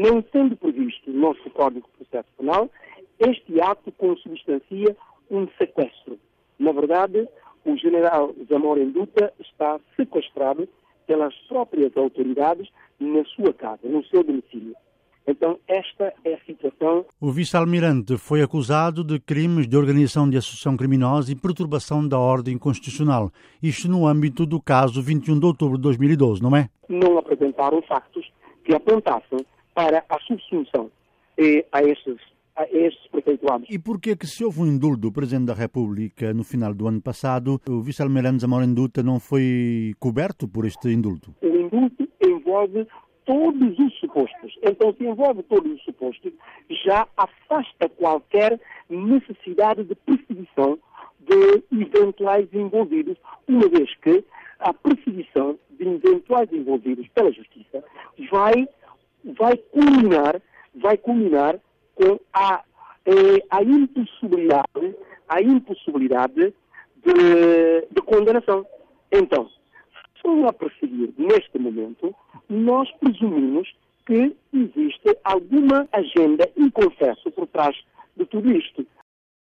Não sendo previsto no nosso Código de Processo Penal, este ato consubstancia um sequestro. Na verdade, o general Zamora Duta está sequestrado pelas próprias autoridades na sua casa, no seu domicílio. Então, esta é a situação. O vice-almirante foi acusado de crimes de organização de associação criminosa e perturbação da ordem constitucional. Isto no âmbito do caso 21 de outubro de 2012, não é? Não apresentaram factos que apontassem para a subsunção eh, a estes a estes prefeituados. E por que se houve um indulto do Presidente da República no final do ano passado, o vice-almirante Zamora Duta não foi coberto por este indulto? O indulto envolve todos os supostos. Então, se envolve todos os supostos, já afasta qualquer necessidade de perseguição de eventuais envolvidos, uma vez que a perseguição de eventuais envolvidos pela Justiça vai, vai culminar, vai culminar com a, eh, a impossibilidade, a impossibilidade de, de condenação. Então, estão a perseguir neste momento, nós presumimos que existe alguma agenda e confesso por trás de tudo isto.